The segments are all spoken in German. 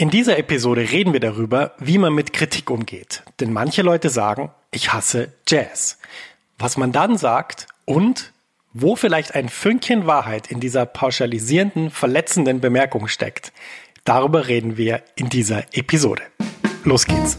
In dieser Episode reden wir darüber, wie man mit Kritik umgeht. Denn manche Leute sagen, ich hasse Jazz. Was man dann sagt und wo vielleicht ein Fünkchen Wahrheit in dieser pauschalisierenden, verletzenden Bemerkung steckt. Darüber reden wir in dieser Episode. Los geht's.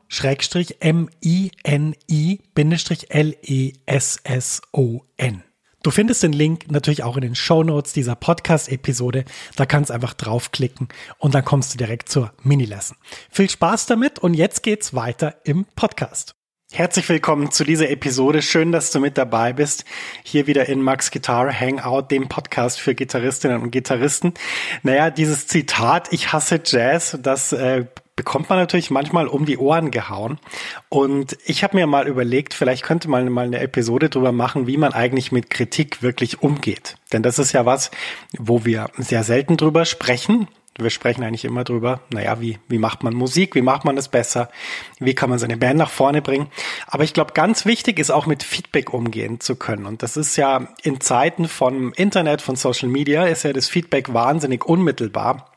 Schrägstrich M-I-N-I-L-E-S-S-O-N. Du findest den Link natürlich auch in den Show Notes dieser Podcast-Episode. Da kannst du einfach draufklicken und dann kommst du direkt zur Mini-Lesson. Viel Spaß damit und jetzt geht's weiter im Podcast. Herzlich willkommen zu dieser Episode. Schön, dass du mit dabei bist. Hier wieder in Max Guitar Hangout, dem Podcast für Gitarristinnen und Gitarristen. Naja, dieses Zitat, ich hasse Jazz, das äh, bekommt man natürlich manchmal um die Ohren gehauen. Und ich habe mir mal überlegt, vielleicht könnte man mal eine Episode drüber machen, wie man eigentlich mit Kritik wirklich umgeht. Denn das ist ja was, wo wir sehr selten drüber sprechen. Wir sprechen eigentlich immer drüber, naja, wie, wie macht man Musik, wie macht man es besser, wie kann man seine Band nach vorne bringen. Aber ich glaube, ganz wichtig ist auch mit Feedback umgehen zu können. Und das ist ja in Zeiten von Internet, von Social Media, ist ja das Feedback wahnsinnig unmittelbar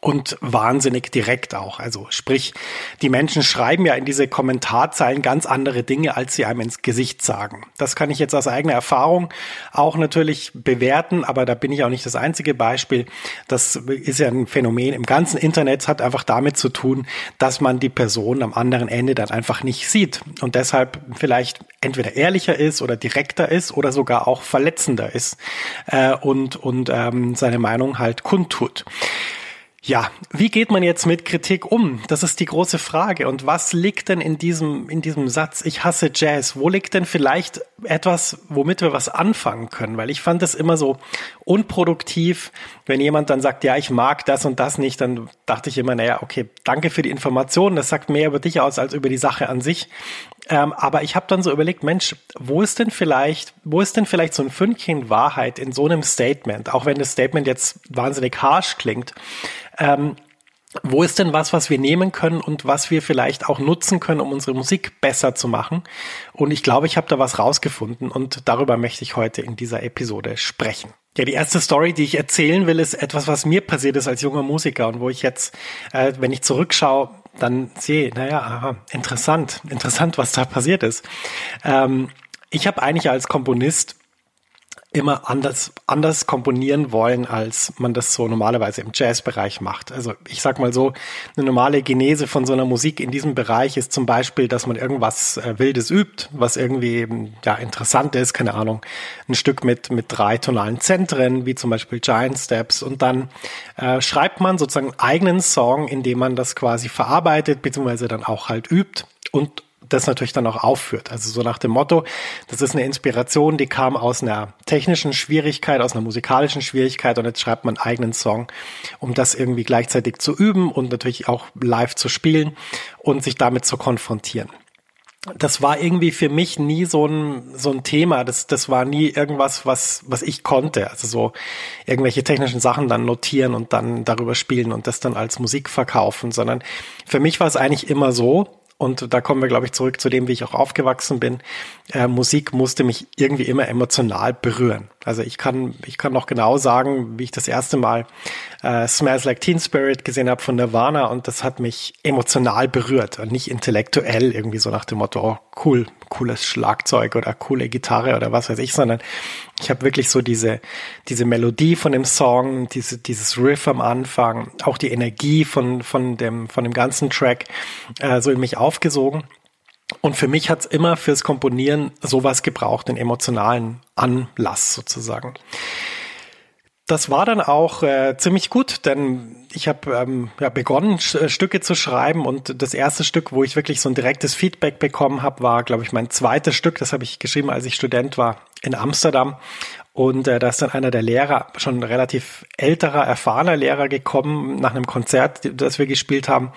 und wahnsinnig direkt auch. Also sprich, die Menschen schreiben ja in diese Kommentarzeilen ganz andere Dinge, als sie einem ins Gesicht sagen. Das kann ich jetzt aus eigener Erfahrung auch natürlich bewerten, aber da bin ich auch nicht das einzige Beispiel. Das ist ja ein Phänomen im ganzen Internet, hat einfach damit zu tun, dass man die Person am anderen Ende dann einfach nicht sieht und deshalb vielleicht entweder ehrlicher ist oder direkter ist oder sogar auch verletzender ist äh, und, und ähm, seine Meinung halt kundtut. Ja, wie geht man jetzt mit Kritik um? Das ist die große Frage. Und was liegt denn in diesem, in diesem Satz, ich hasse Jazz? Wo liegt denn vielleicht etwas, womit wir was anfangen können? Weil ich fand es immer so unproduktiv, wenn jemand dann sagt, ja, ich mag das und das nicht, dann dachte ich immer, naja, okay, danke für die Information. Das sagt mehr über dich aus als über die Sache an sich. Ähm, aber ich habe dann so überlegt, Mensch, wo ist denn vielleicht, wo ist denn vielleicht so ein Fünkchen Wahrheit in so einem Statement, auch wenn das Statement jetzt wahnsinnig harsh klingt? Ähm, wo ist denn was, was wir nehmen können und was wir vielleicht auch nutzen können, um unsere Musik besser zu machen? Und ich glaube, ich habe da was rausgefunden und darüber möchte ich heute in dieser Episode sprechen. Ja, die erste Story, die ich erzählen will, ist etwas, was mir passiert ist als junger Musiker und wo ich jetzt, äh, wenn ich zurückschaue, dann sehe, naja, aha, interessant, interessant, was da passiert ist. Ähm, ich habe eigentlich als Komponist immer anders, anders komponieren wollen, als man das so normalerweise im Jazzbereich macht. Also ich sag mal so, eine normale Genese von so einer Musik in diesem Bereich ist zum Beispiel, dass man irgendwas äh, Wildes übt, was irgendwie ja interessant ist, keine Ahnung, ein Stück mit, mit drei tonalen Zentren, wie zum Beispiel Giant Steps, und dann äh, schreibt man sozusagen einen eigenen Song, in dem man das quasi verarbeitet, beziehungsweise dann auch halt übt und das natürlich dann auch aufführt. Also so nach dem Motto, das ist eine Inspiration, die kam aus einer technischen Schwierigkeit, aus einer musikalischen Schwierigkeit und jetzt schreibt man einen eigenen Song, um das irgendwie gleichzeitig zu üben und natürlich auch live zu spielen und sich damit zu konfrontieren das war irgendwie für mich nie so ein, so ein Thema. Das, das war nie irgendwas, was, was ich konnte. Also so irgendwelche technischen Sachen dann notieren und dann darüber spielen und das dann als Musik verkaufen, sondern für mich war es eigentlich immer so, und da kommen wir, glaube ich, zurück zu dem, wie ich auch aufgewachsen bin. Äh, Musik musste mich irgendwie immer emotional berühren. Also ich kann, ich kann noch genau sagen, wie ich das erste Mal äh, Smells Like Teen Spirit gesehen habe von Nirvana und das hat mich emotional berührt und nicht intellektuell irgendwie so nach dem Motto, oh, cool, cooles Schlagzeug oder coole Gitarre oder was weiß ich, sondern ich habe wirklich so diese, diese Melodie von dem Song, diese, dieses Riff am Anfang, auch die Energie von, von, dem, von dem ganzen Track äh, so in mich aufgesogen. Und für mich hat's immer fürs Komponieren sowas gebraucht, den emotionalen Anlass sozusagen. Das war dann auch äh, ziemlich gut, denn ich habe ähm, ja, begonnen, Sch Stücke zu schreiben und das erste Stück, wo ich wirklich so ein direktes Feedback bekommen habe, war, glaube ich, mein zweites Stück. Das habe ich geschrieben, als ich Student war in Amsterdam. Und äh, da ist dann einer der Lehrer, schon relativ älterer, erfahrener Lehrer gekommen nach einem Konzert, das wir gespielt haben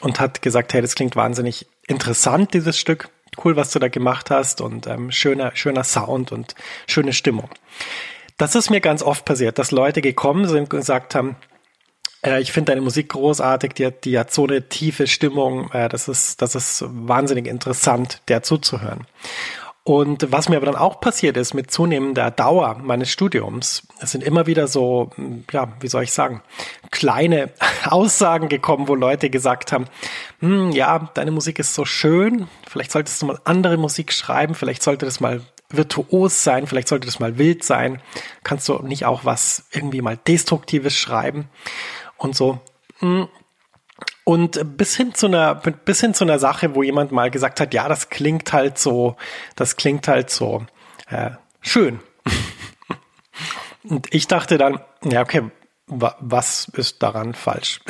und hat gesagt, hey, das klingt wahnsinnig interessant, dieses Stück. Cool, was du da gemacht hast und ähm, schöner, schöner Sound und schöne Stimmung. Das ist mir ganz oft passiert, dass Leute gekommen sind und gesagt haben, äh, ich finde deine Musik großartig, die hat, die hat so eine tiefe Stimmung, äh, das ist, das ist wahnsinnig interessant, der zuzuhören. Und was mir aber dann auch passiert ist mit zunehmender Dauer meines Studiums, es sind immer wieder so, ja, wie soll ich sagen, kleine Aussagen gekommen, wo Leute gesagt haben, hm, ja, deine Musik ist so schön, vielleicht solltest du mal andere Musik schreiben, vielleicht sollte das mal virtuos sein, vielleicht sollte das mal wild sein, kannst du nicht auch was irgendwie mal Destruktives schreiben und so. Hm, und bis hin zu einer, bis hin zu einer Sache, wo jemand mal gesagt hat, ja, das klingt halt so, das klingt halt so äh, schön. Und ich dachte dann, ja, okay, wa was ist daran falsch?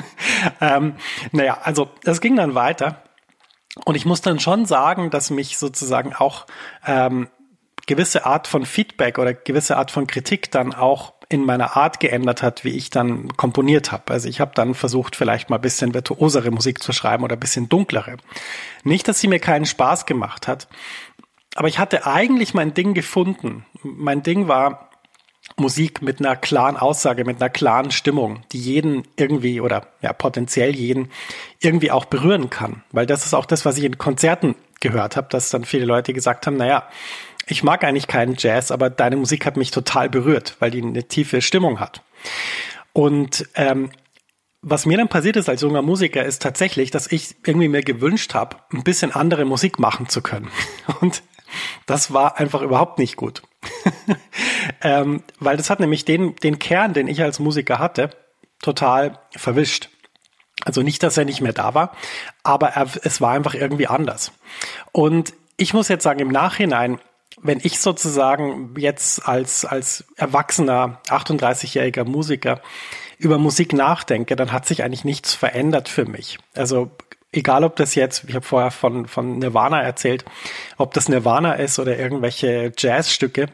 ähm, naja, also es ging dann weiter. Und ich muss dann schon sagen, dass mich sozusagen auch ähm, gewisse Art von Feedback oder gewisse Art von Kritik dann auch in meiner Art geändert hat, wie ich dann komponiert habe. Also ich habe dann versucht, vielleicht mal bisschen virtuosere Musik zu schreiben oder bisschen dunklere. Nicht, dass sie mir keinen Spaß gemacht hat, aber ich hatte eigentlich mein Ding gefunden. Mein Ding war Musik mit einer klaren Aussage, mit einer klaren Stimmung, die jeden irgendwie oder ja potenziell jeden irgendwie auch berühren kann. Weil das ist auch das, was ich in Konzerten gehört habe, dass dann viele Leute gesagt haben, naja, ich mag eigentlich keinen Jazz, aber deine Musik hat mich total berührt, weil die eine tiefe Stimmung hat. Und ähm, was mir dann passiert ist als junger Musiker, ist tatsächlich, dass ich irgendwie mir gewünscht habe, ein bisschen andere Musik machen zu können. Und das war einfach überhaupt nicht gut. ähm, weil das hat nämlich den, den Kern, den ich als Musiker hatte, total verwischt. Also nicht, dass er nicht mehr da war, aber er, es war einfach irgendwie anders. Und ich muss jetzt sagen, im Nachhinein wenn ich sozusagen jetzt als, als erwachsener 38-jähriger Musiker über Musik nachdenke, dann hat sich eigentlich nichts verändert für mich. Also egal ob das jetzt, ich habe vorher von, von Nirvana erzählt, ob das Nirvana ist oder irgendwelche Jazzstücke,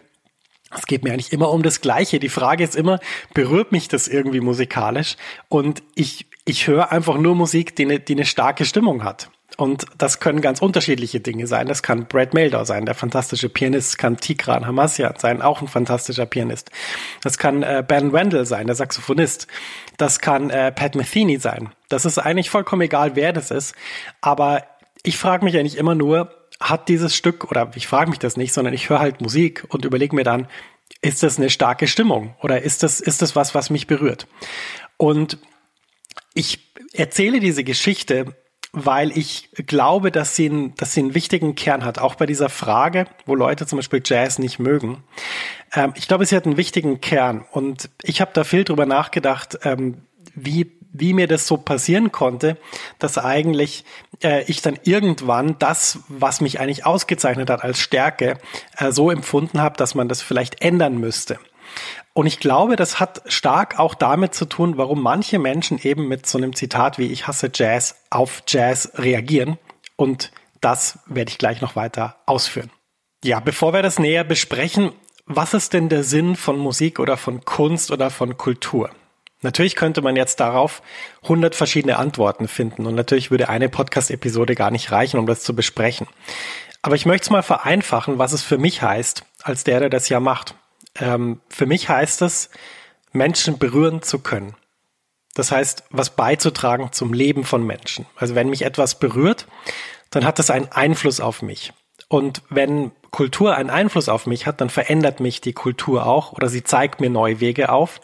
es geht mir eigentlich immer um das Gleiche. Die Frage ist immer, berührt mich das irgendwie musikalisch? Und ich, ich höre einfach nur Musik, die eine, die eine starke Stimmung hat. Und das können ganz unterschiedliche Dinge sein. Das kann Brad Mailer sein, der fantastische Pianist, kann Tigran Hamasyan sein, auch ein fantastischer Pianist. Das kann äh, Ben Wendell sein, der Saxophonist. Das kann äh, Pat Metheny sein. Das ist eigentlich vollkommen egal, wer das ist. Aber ich frage mich eigentlich immer nur, hat dieses Stück, oder ich frage mich das nicht, sondern ich höre halt Musik und überlege mir dann, ist das eine starke Stimmung oder ist das, ist das was, was mich berührt? Und ich erzähle diese Geschichte weil ich glaube, dass sie, einen, dass sie einen wichtigen Kern hat, auch bei dieser Frage, wo Leute zum Beispiel Jazz nicht mögen. Ähm, ich glaube, sie hat einen wichtigen Kern und ich habe da viel drüber nachgedacht, ähm, wie wie mir das so passieren konnte, dass eigentlich äh, ich dann irgendwann das, was mich eigentlich ausgezeichnet hat als Stärke, äh, so empfunden habe, dass man das vielleicht ändern müsste. Und ich glaube, das hat stark auch damit zu tun, warum manche Menschen eben mit so einem Zitat wie ich hasse Jazz auf Jazz reagieren und das werde ich gleich noch weiter ausführen. Ja, bevor wir das näher besprechen, was ist denn der Sinn von Musik oder von Kunst oder von Kultur? Natürlich könnte man jetzt darauf 100 verschiedene Antworten finden und natürlich würde eine Podcast-Episode gar nicht reichen, um das zu besprechen. Aber ich möchte es mal vereinfachen, was es für mich heißt, als der, der das ja macht. Ähm, für mich heißt es, Menschen berühren zu können. Das heißt, was beizutragen zum Leben von Menschen. Also wenn mich etwas berührt, dann hat das einen Einfluss auf mich. Und wenn Kultur einen Einfluss auf mich hat, dann verändert mich die Kultur auch oder sie zeigt mir neue Wege auf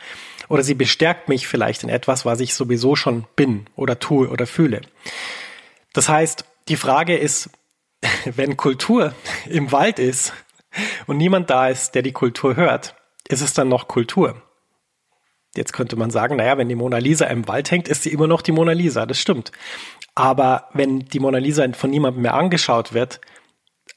oder sie bestärkt mich vielleicht in etwas, was ich sowieso schon bin oder tue oder fühle. Das heißt, die Frage ist, wenn Kultur im Wald ist und niemand da ist, der die Kultur hört, ist es dann noch Kultur? Jetzt könnte man sagen, naja, wenn die Mona Lisa im Wald hängt, ist sie immer noch die Mona Lisa. Das stimmt. Aber wenn die Mona Lisa von niemandem mehr angeschaut wird,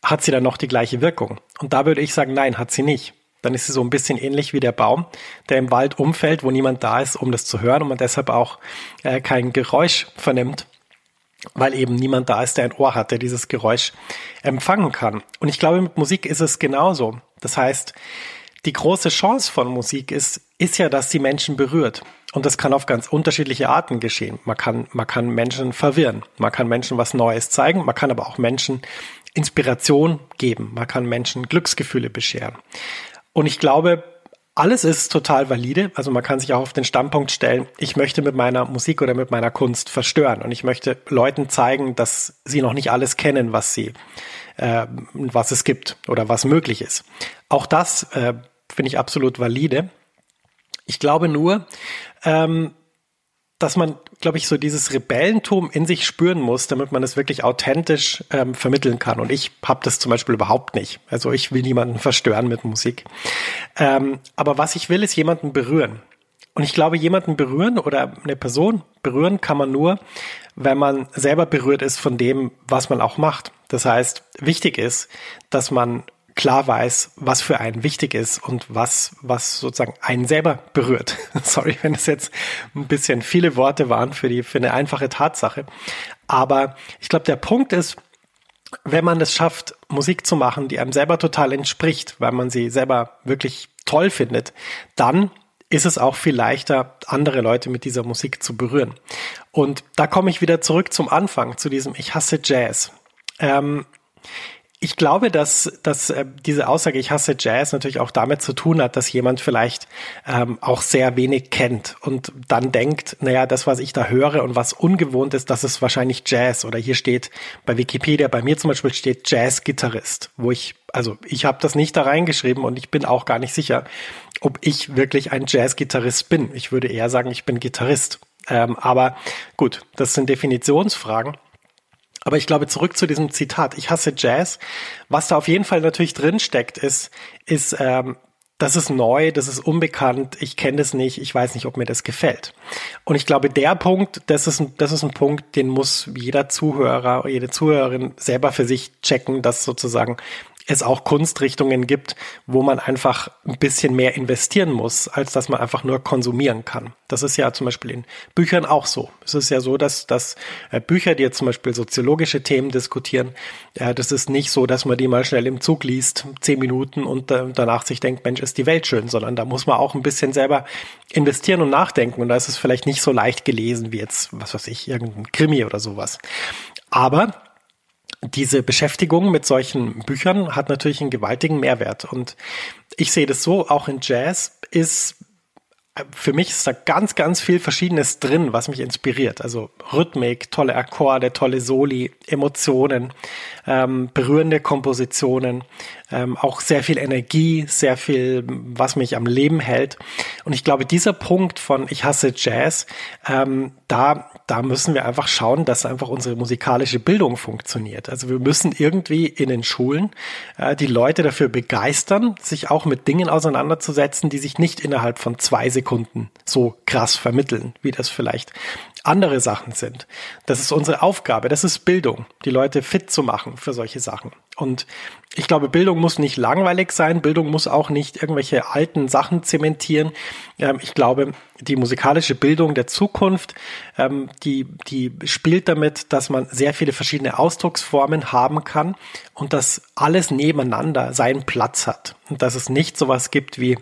hat sie dann noch die gleiche Wirkung? Und da würde ich sagen, nein, hat sie nicht. Dann ist sie so ein bisschen ähnlich wie der Baum, der im Wald umfällt, wo niemand da ist, um das zu hören und man deshalb auch äh, kein Geräusch vernimmt, weil eben niemand da ist, der ein Ohr hat, der dieses Geräusch empfangen kann. Und ich glaube, mit Musik ist es genauso. Das heißt, die große Chance von Musik ist, ist ja, dass sie Menschen berührt. Und das kann auf ganz unterschiedliche Arten geschehen. Man kann, man kann Menschen verwirren. Man kann Menschen was Neues zeigen. Man kann aber auch Menschen Inspiration geben. Man kann Menschen Glücksgefühle bescheren. Und ich glaube, alles ist total valide. Also man kann sich auch auf den Standpunkt stellen, ich möchte mit meiner Musik oder mit meiner Kunst verstören. Und ich möchte Leuten zeigen, dass sie noch nicht alles kennen, was sie, äh, was es gibt oder was möglich ist. Auch das äh, finde ich absolut valide. Ich glaube nur, ähm, dass man, glaube ich, so dieses Rebellentum in sich spüren muss, damit man es wirklich authentisch ähm, vermitteln kann. Und ich habe das zum Beispiel überhaupt nicht. Also ich will niemanden verstören mit Musik. Ähm, aber was ich will, ist jemanden berühren. Und ich glaube, jemanden berühren oder eine Person berühren kann man nur, wenn man selber berührt ist von dem, was man auch macht. Das heißt, wichtig ist, dass man klar weiß, was für einen wichtig ist und was, was sozusagen einen selber berührt. Sorry, wenn es jetzt ein bisschen viele Worte waren für die, für eine einfache Tatsache. Aber ich glaube, der Punkt ist, wenn man es schafft, Musik zu machen, die einem selber total entspricht, weil man sie selber wirklich toll findet, dann ist es auch viel leichter, andere Leute mit dieser Musik zu berühren. Und da komme ich wieder zurück zum Anfang, zu diesem Ich hasse Jazz. Ähm, ich glaube, dass, dass äh, diese Aussage, ich hasse Jazz, natürlich auch damit zu tun hat, dass jemand vielleicht ähm, auch sehr wenig kennt und dann denkt, naja, das, was ich da höre und was ungewohnt ist, das ist wahrscheinlich Jazz. Oder hier steht bei Wikipedia, bei mir zum Beispiel steht Jazz-Gitarrist, wo ich, also ich habe das nicht da reingeschrieben und ich bin auch gar nicht sicher, ob ich wirklich ein Jazz-Gitarrist bin. Ich würde eher sagen, ich bin Gitarrist. Ähm, aber gut, das sind Definitionsfragen. Aber ich glaube, zurück zu diesem Zitat, ich hasse Jazz. Was da auf jeden Fall natürlich drin steckt, ist, ist, ähm, das ist neu, das ist unbekannt, ich kenne das nicht, ich weiß nicht, ob mir das gefällt. Und ich glaube, der Punkt, das ist, das ist ein Punkt, den muss jeder Zuhörer, jede Zuhörerin selber für sich checken, dass sozusagen es auch Kunstrichtungen gibt, wo man einfach ein bisschen mehr investieren muss, als dass man einfach nur konsumieren kann. Das ist ja zum Beispiel in Büchern auch so. Es ist ja so, dass, dass äh, Bücher, die jetzt zum Beispiel soziologische Themen diskutieren, äh, das ist nicht so, dass man die mal schnell im Zug liest, zehn Minuten und danach sich denkt, Mensch, ist die Welt schön, sondern da muss man auch ein bisschen selber investieren und nachdenken. Und da ist es vielleicht nicht so leicht gelesen wie jetzt, was weiß ich, irgendein Krimi oder sowas. Aber diese Beschäftigung mit solchen Büchern hat natürlich einen gewaltigen Mehrwert. Und ich sehe das so, auch in Jazz ist für mich ist da ganz, ganz viel Verschiedenes drin, was mich inspiriert. Also Rhythmik, tolle Akkorde, tolle Soli, Emotionen, ähm, berührende Kompositionen, ähm, auch sehr viel Energie, sehr viel, was mich am Leben hält. Und ich glaube, dieser Punkt von Ich hasse Jazz, ähm, da da müssen wir einfach schauen, dass einfach unsere musikalische Bildung funktioniert. Also wir müssen irgendwie in den Schulen äh, die Leute dafür begeistern, sich auch mit Dingen auseinanderzusetzen, die sich nicht innerhalb von zwei Sekunden so krass vermitteln, wie das vielleicht andere Sachen sind. Das ist unsere Aufgabe, das ist Bildung, die Leute fit zu machen für solche Sachen. Und ich glaube, Bildung muss nicht langweilig sein, Bildung muss auch nicht irgendwelche alten Sachen zementieren. Ähm, ich glaube, die musikalische Bildung der Zukunft, ähm, die, die spielt damit, dass man sehr viele verschiedene Ausdrucksformen haben kann und dass alles nebeneinander seinen Platz hat. Und dass es nicht sowas gibt wie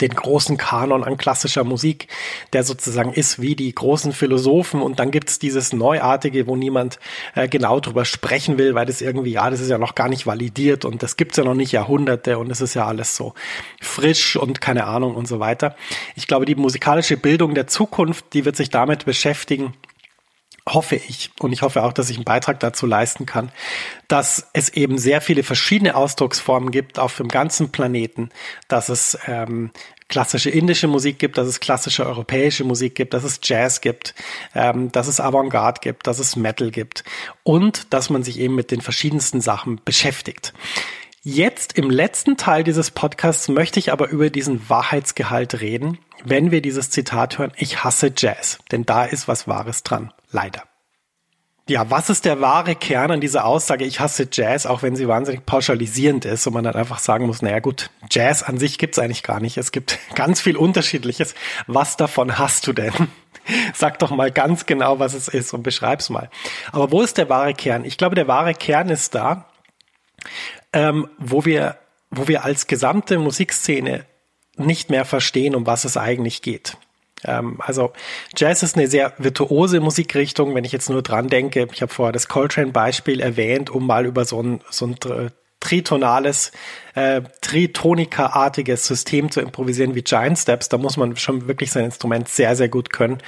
den großen Kanon an klassischer Musik, der sozusagen ist wie die großen Philosophen und dann gibt's dieses Neuartige, wo niemand äh, genau drüber sprechen will, weil das irgendwie, ja, das ist ja noch gar nicht validiert und das gibt's ja noch nicht Jahrhunderte und es ist ja alles so frisch und keine Ahnung und so weiter. Ich glaube, die musikalische Bildung der Zukunft, die wird sich damit beschäftigen, hoffe ich, und ich hoffe auch, dass ich einen Beitrag dazu leisten kann, dass es eben sehr viele verschiedene Ausdrucksformen gibt auf dem ganzen Planeten, dass es ähm, klassische indische Musik gibt, dass es klassische europäische Musik gibt, dass es Jazz gibt, ähm, dass es Avantgarde gibt, dass es Metal gibt und dass man sich eben mit den verschiedensten Sachen beschäftigt. Jetzt im letzten Teil dieses Podcasts möchte ich aber über diesen Wahrheitsgehalt reden, wenn wir dieses Zitat hören, ich hasse Jazz, denn da ist was Wahres dran. Leider. Ja, was ist der wahre Kern an dieser Aussage, ich hasse Jazz, auch wenn sie wahnsinnig pauschalisierend ist und man dann einfach sagen muss, naja gut, Jazz an sich gibt's eigentlich gar nicht. Es gibt ganz viel Unterschiedliches. Was davon hast du denn? Sag doch mal ganz genau, was es ist und beschreib's mal. Aber wo ist der wahre Kern? Ich glaube, der wahre Kern ist da, ähm, wo wir, wo wir als gesamte Musikszene nicht mehr verstehen, um was es eigentlich geht. Ähm, also Jazz ist eine sehr virtuose Musikrichtung, wenn ich jetzt nur dran denke. Ich habe vorher das Coltrane-Beispiel erwähnt, um mal über so ein, so ein tritonales, äh, Tritonika-artiges System zu improvisieren wie Giant Steps, da muss man schon wirklich sein Instrument sehr, sehr gut können.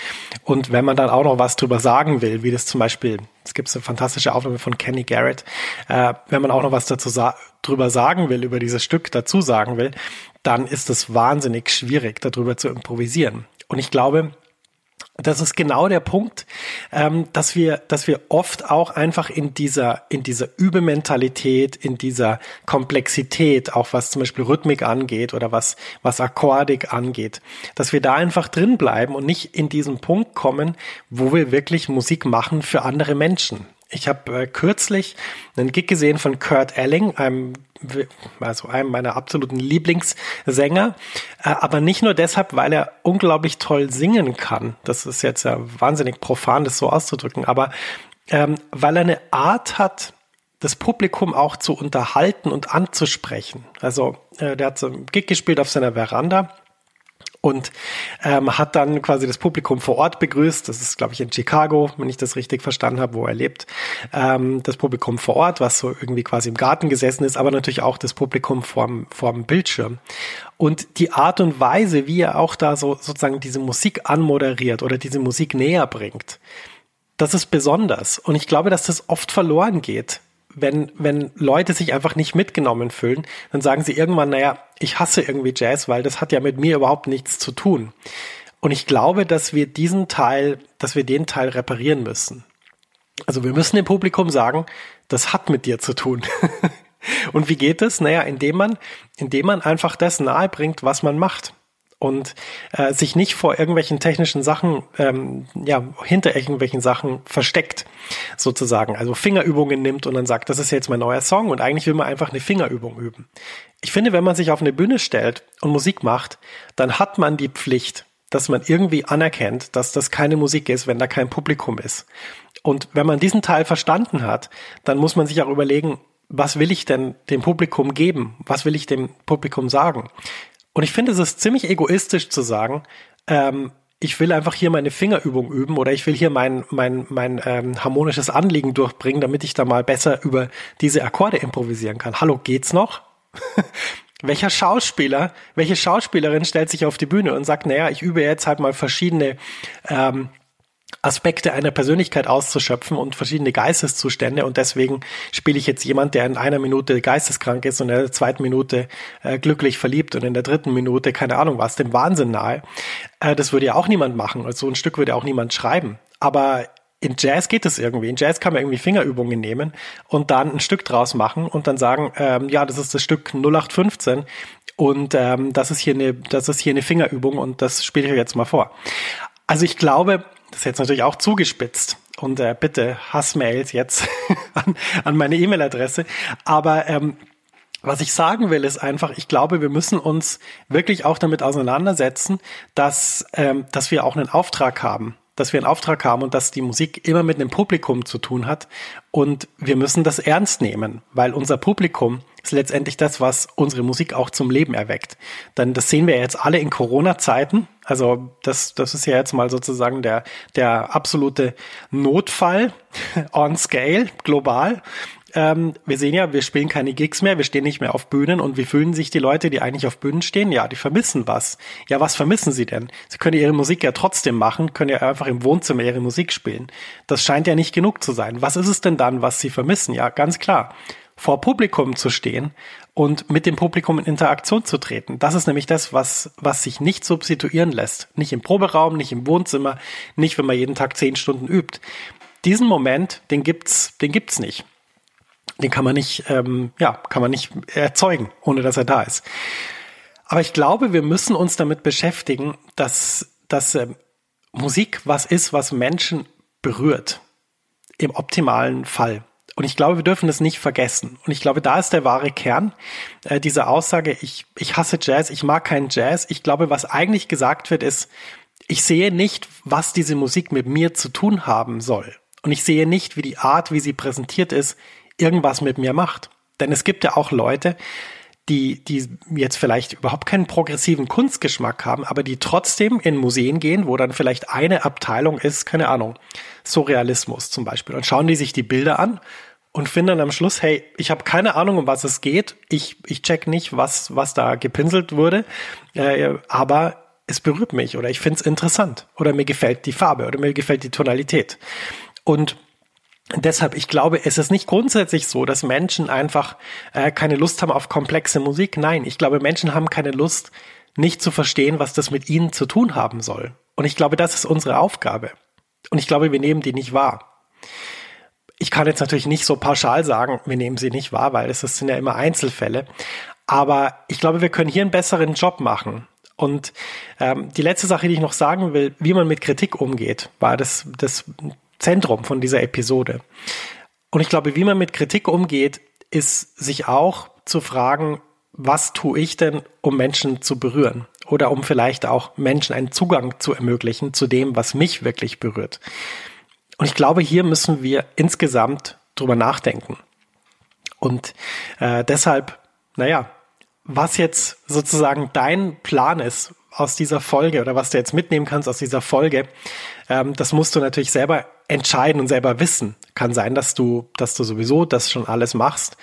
Und wenn man dann auch noch was drüber sagen will, wie das zum Beispiel, es gibt eine fantastische Aufnahme von Kenny Garrett, äh, wenn man auch noch was dazu sa drüber sagen will, über dieses Stück dazu sagen will, dann ist es wahnsinnig schwierig, darüber zu improvisieren. Und ich glaube, das ist genau der Punkt, ähm, dass wir, dass wir oft auch einfach in dieser, in dieser Übementalität, in dieser Komplexität, auch was zum Beispiel Rhythmik angeht oder was, was Akkordik angeht, dass wir da einfach drin bleiben und nicht in diesen Punkt kommen, wo wir wirklich Musik machen für andere Menschen. Ich habe äh, kürzlich einen Gig gesehen von Kurt Elling, einem, also einem meiner absoluten Lieblingssänger, äh, aber nicht nur deshalb, weil er unglaublich toll singen kann. Das ist jetzt ja wahnsinnig profan, das so auszudrücken, aber ähm, weil er eine Art hat, das Publikum auch zu unterhalten und anzusprechen. Also äh, der hat so einen Gig gespielt auf seiner Veranda und ähm, hat dann quasi das Publikum vor Ort begrüßt. Das ist, glaube ich, in Chicago, wenn ich das richtig verstanden habe, wo er lebt. Ähm, das Publikum vor Ort, was so irgendwie quasi im Garten gesessen ist, aber natürlich auch das Publikum vorm, vorm Bildschirm. Und die Art und Weise, wie er auch da so sozusagen diese Musik anmoderiert oder diese Musik näher bringt, das ist besonders. Und ich glaube, dass das oft verloren geht wenn, wenn Leute sich einfach nicht mitgenommen fühlen, dann sagen sie irgendwann, naja, ich hasse irgendwie Jazz, weil das hat ja mit mir überhaupt nichts zu tun. Und ich glaube, dass wir diesen Teil, dass wir den Teil reparieren müssen. Also wir müssen dem Publikum sagen, das hat mit dir zu tun. Und wie geht es? Naja, indem man, indem man einfach das nahe bringt, was man macht und äh, sich nicht vor irgendwelchen technischen Sachen, ähm, ja, hinter irgendwelchen Sachen versteckt, sozusagen. Also Fingerübungen nimmt und dann sagt, das ist jetzt mein neuer Song und eigentlich will man einfach eine Fingerübung üben. Ich finde, wenn man sich auf eine Bühne stellt und Musik macht, dann hat man die Pflicht, dass man irgendwie anerkennt, dass das keine Musik ist, wenn da kein Publikum ist. Und wenn man diesen Teil verstanden hat, dann muss man sich auch überlegen, was will ich denn dem Publikum geben? Was will ich dem Publikum sagen? Und ich finde, es ist ziemlich egoistisch zu sagen, ähm, ich will einfach hier meine Fingerübung üben oder ich will hier mein, mein, mein ähm, harmonisches Anliegen durchbringen, damit ich da mal besser über diese Akkorde improvisieren kann. Hallo, geht's noch? Welcher Schauspieler, welche Schauspielerin stellt sich auf die Bühne und sagt, naja, ich übe jetzt halt mal verschiedene ähm, Aspekte einer Persönlichkeit auszuschöpfen und verschiedene Geisteszustände und deswegen spiele ich jetzt jemand, der in einer Minute geisteskrank ist und in der zweiten Minute äh, glücklich verliebt und in der dritten Minute keine Ahnung was, dem Wahnsinn nahe. Äh, das würde ja auch niemand machen. Also so ein Stück würde auch niemand schreiben. Aber in Jazz geht es irgendwie. In Jazz kann man irgendwie Fingerübungen nehmen und dann ein Stück draus machen und dann sagen, ähm, ja, das ist das Stück 0815 und ähm, das ist hier eine, das ist hier eine Fingerübung und das spiele ich euch jetzt mal vor. Also ich glaube, das ist jetzt natürlich auch zugespitzt. Und äh, bitte Hassmails jetzt an, an meine E-Mail-Adresse. Aber ähm, was ich sagen will, ist einfach, ich glaube, wir müssen uns wirklich auch damit auseinandersetzen, dass, ähm, dass wir auch einen Auftrag haben dass wir einen Auftrag haben und dass die Musik immer mit einem Publikum zu tun hat. Und wir müssen das ernst nehmen, weil unser Publikum ist letztendlich das, was unsere Musik auch zum Leben erweckt. Dann das sehen wir jetzt alle in Corona-Zeiten. Also das, das ist ja jetzt mal sozusagen der, der absolute Notfall on scale, global. Ähm, wir sehen ja, wir spielen keine Gigs mehr, wir stehen nicht mehr auf Bühnen und wie fühlen sich die Leute, die eigentlich auf Bühnen stehen? Ja, die vermissen was. Ja, was vermissen sie denn? Sie können ihre Musik ja trotzdem machen, können ja einfach im Wohnzimmer ihre Musik spielen. Das scheint ja nicht genug zu sein. Was ist es denn dann, was sie vermissen? Ja, ganz klar. Vor Publikum zu stehen und mit dem Publikum in Interaktion zu treten. Das ist nämlich das, was, was sich nicht substituieren lässt. Nicht im Proberaum, nicht im Wohnzimmer, nicht wenn man jeden Tag zehn Stunden übt. Diesen Moment, den gibt's, den gibt's nicht den kann man nicht, ähm, ja, kann man nicht erzeugen, ohne dass er da ist. Aber ich glaube, wir müssen uns damit beschäftigen, dass, dass ähm, Musik was ist, was Menschen berührt. Im optimalen Fall. Und ich glaube, wir dürfen das nicht vergessen. Und ich glaube, da ist der wahre Kern äh, dieser Aussage, ich, ich hasse Jazz, ich mag keinen Jazz. Ich glaube, was eigentlich gesagt wird, ist, ich sehe nicht, was diese Musik mit mir zu tun haben soll. Und ich sehe nicht, wie die Art, wie sie präsentiert ist, irgendwas mit mir macht. Denn es gibt ja auch Leute, die, die jetzt vielleicht überhaupt keinen progressiven Kunstgeschmack haben, aber die trotzdem in Museen gehen, wo dann vielleicht eine Abteilung ist, keine Ahnung, Surrealismus zum Beispiel. Und schauen die sich die Bilder an und finden dann am Schluss, hey, ich habe keine Ahnung, um was es geht. Ich, ich check nicht, was, was da gepinselt wurde, äh, aber es berührt mich oder ich finde es interessant oder mir gefällt die Farbe oder mir gefällt die Tonalität. Und Deshalb, ich glaube, es ist nicht grundsätzlich so, dass Menschen einfach äh, keine Lust haben auf komplexe Musik. Nein, ich glaube, Menschen haben keine Lust, nicht zu verstehen, was das mit ihnen zu tun haben soll. Und ich glaube, das ist unsere Aufgabe. Und ich glaube, wir nehmen die nicht wahr. Ich kann jetzt natürlich nicht so pauschal sagen, wir nehmen sie nicht wahr, weil es sind ja immer Einzelfälle. Aber ich glaube, wir können hier einen besseren Job machen. Und ähm, die letzte Sache, die ich noch sagen will, wie man mit Kritik umgeht, war das, das Zentrum von dieser Episode. Und ich glaube, wie man mit Kritik umgeht, ist sich auch zu fragen, was tue ich denn, um Menschen zu berühren? Oder um vielleicht auch Menschen einen Zugang zu ermöglichen zu dem, was mich wirklich berührt. Und ich glaube, hier müssen wir insgesamt drüber nachdenken. Und äh, deshalb, naja, was jetzt sozusagen dein Plan ist aus dieser Folge oder was du jetzt mitnehmen kannst aus dieser Folge, ähm, das musst du natürlich selber entscheiden und selber wissen. Kann sein, dass du, dass du sowieso das schon alles machst.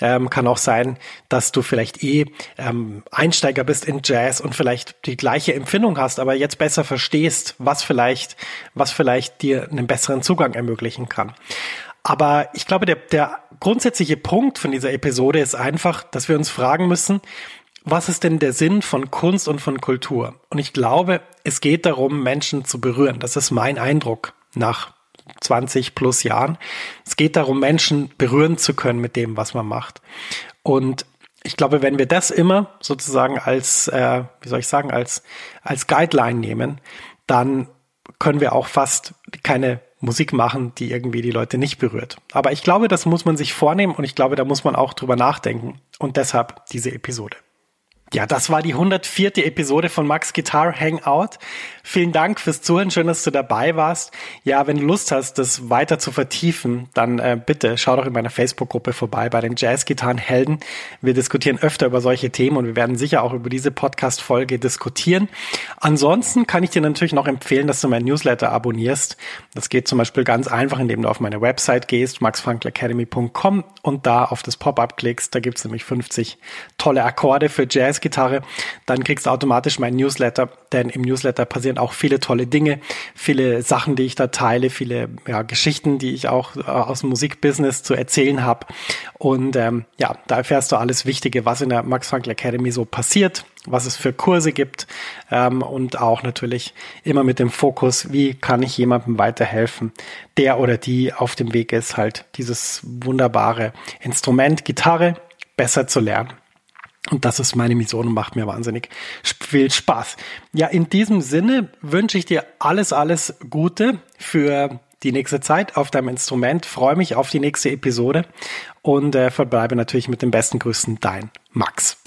Ähm, kann auch sein, dass du vielleicht eh ähm, Einsteiger bist in Jazz und vielleicht die gleiche Empfindung hast, aber jetzt besser verstehst, was vielleicht, was vielleicht dir einen besseren Zugang ermöglichen kann. Aber ich glaube, der, der grundsätzliche Punkt von dieser Episode ist einfach, dass wir uns fragen müssen, was ist denn der Sinn von Kunst und von Kultur? Und ich glaube, es geht darum, Menschen zu berühren. Das ist mein Eindruck nach 20 plus Jahren. Es geht darum, Menschen berühren zu können mit dem, was man macht. Und ich glaube, wenn wir das immer sozusagen als, äh, wie soll ich sagen, als, als Guideline nehmen, dann können wir auch fast keine Musik machen, die irgendwie die Leute nicht berührt. Aber ich glaube, das muss man sich vornehmen und ich glaube, da muss man auch drüber nachdenken. Und deshalb diese Episode. Ja, das war die 104. Episode von Max Guitar Hangout. Vielen Dank fürs Zuhören. Schön, dass du dabei warst. Ja, wenn du Lust hast, das weiter zu vertiefen, dann äh, bitte schau doch in meiner Facebook-Gruppe vorbei bei den Jazz-Gitarren-Helden. Wir diskutieren öfter über solche Themen und wir werden sicher auch über diese Podcast-Folge diskutieren. Ansonsten kann ich dir natürlich noch empfehlen, dass du mein Newsletter abonnierst. Das geht zum Beispiel ganz einfach, indem du auf meine Website gehst, maxfrankelacademy.com und da auf das Pop-up klickst. Da gibt's nämlich 50 tolle Akkorde für Jazz Gitarre, dann kriegst du automatisch meinen Newsletter, denn im Newsletter passieren auch viele tolle Dinge, viele Sachen, die ich da teile, viele ja, Geschichten, die ich auch äh, aus dem Musikbusiness zu erzählen habe. Und ähm, ja, da erfährst du alles Wichtige, was in der Max Frankl Academy so passiert, was es für Kurse gibt ähm, und auch natürlich immer mit dem Fokus, wie kann ich jemandem weiterhelfen, der oder die auf dem Weg ist, halt dieses wunderbare Instrument Gitarre besser zu lernen. Und das ist meine Mission und macht mir wahnsinnig viel Spaß. Ja, in diesem Sinne wünsche ich dir alles, alles Gute für die nächste Zeit auf deinem Instrument. Freue mich auf die nächste Episode und äh, verbleibe natürlich mit den besten Grüßen, dein Max.